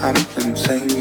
I'm insane.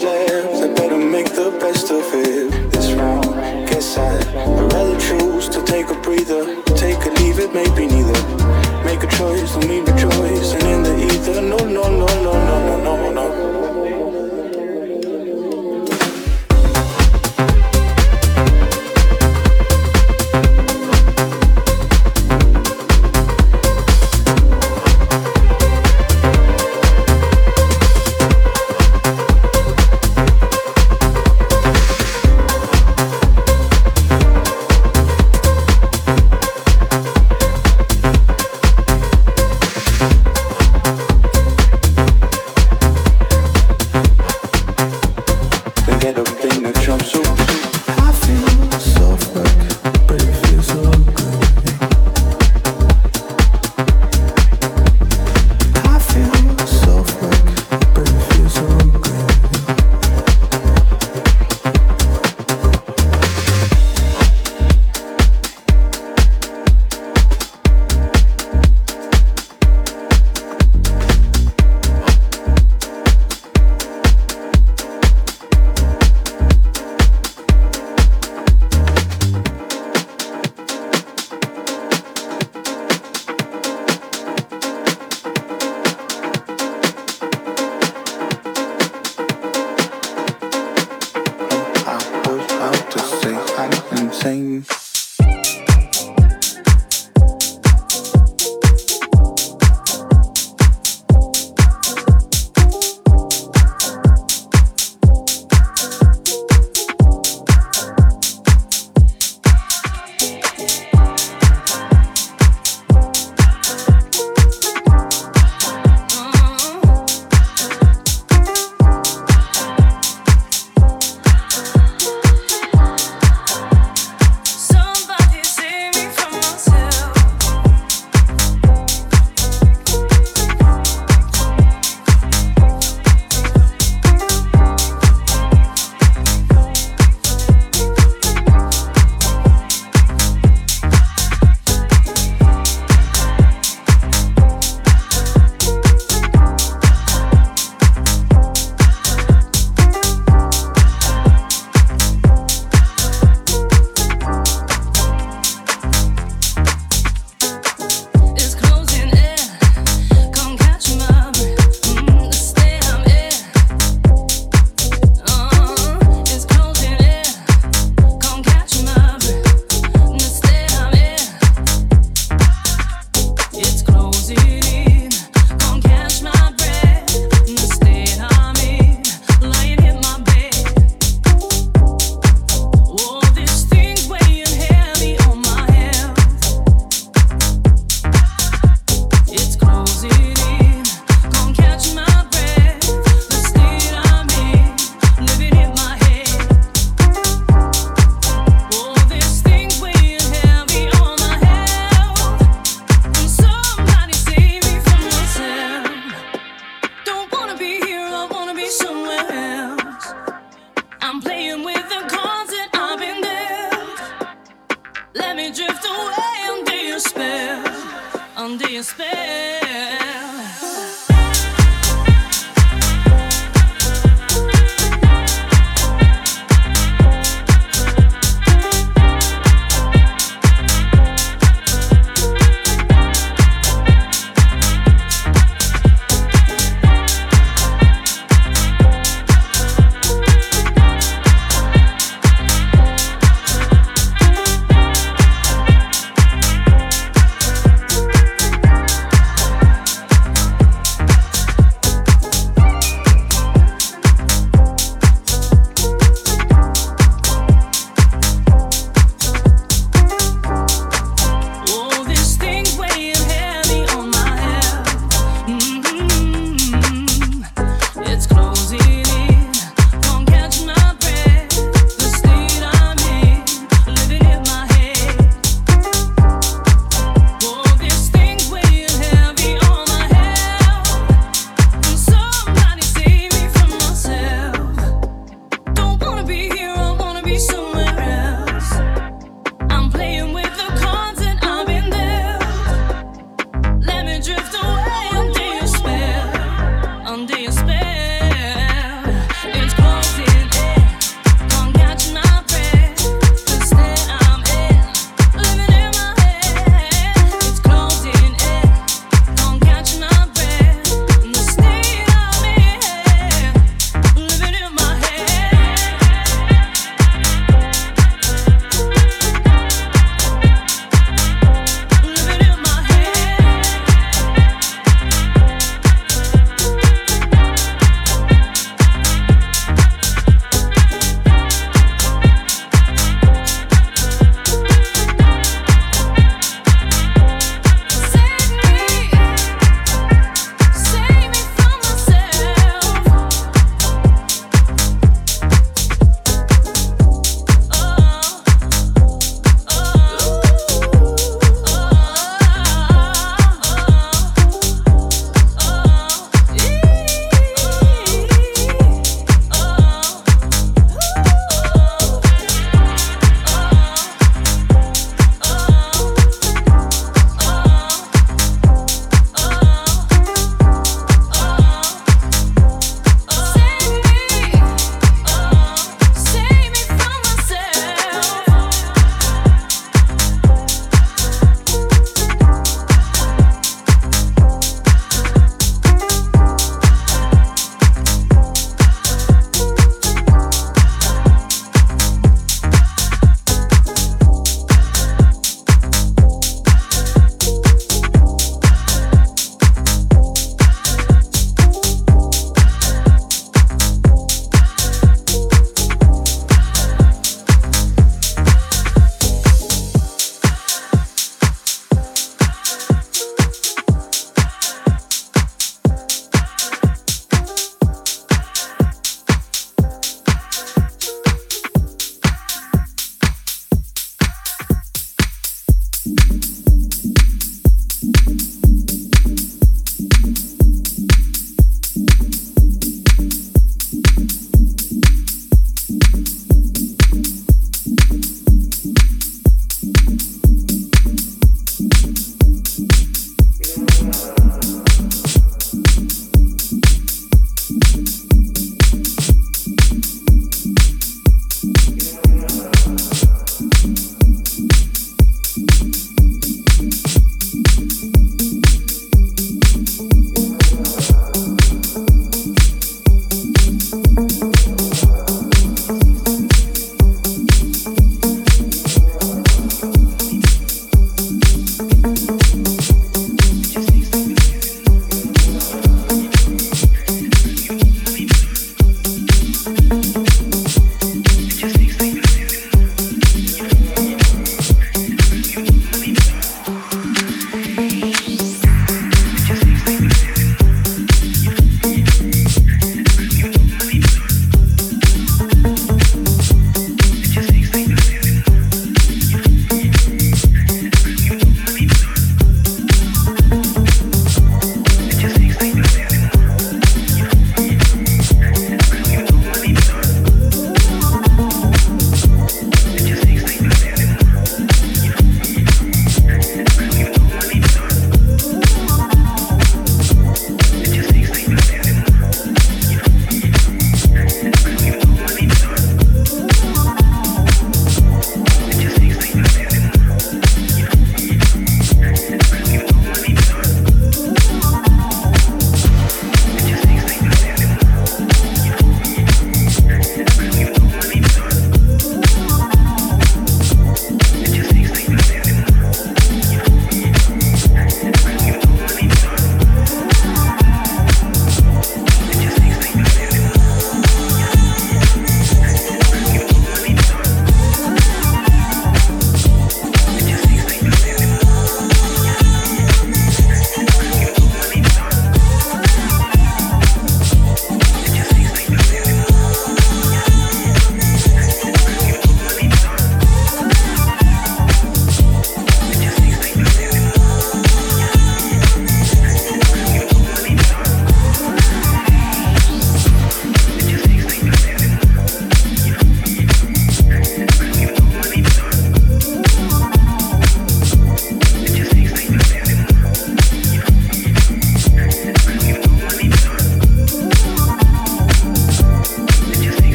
chance. I better make the best of it.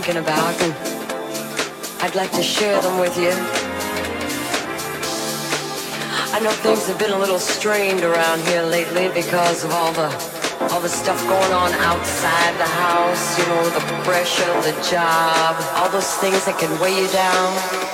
Thinking about, and I'd like to share them with you. I know things have been a little strained around here lately because of all the all the stuff going on outside the house, you know, the pressure, the job, all those things that can weigh you down.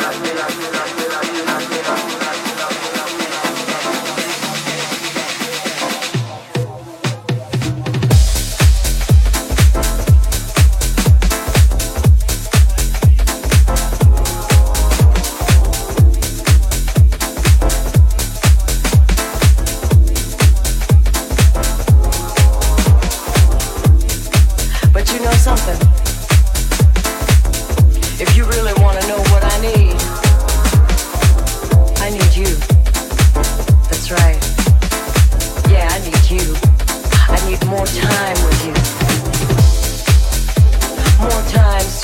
You're times.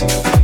Music.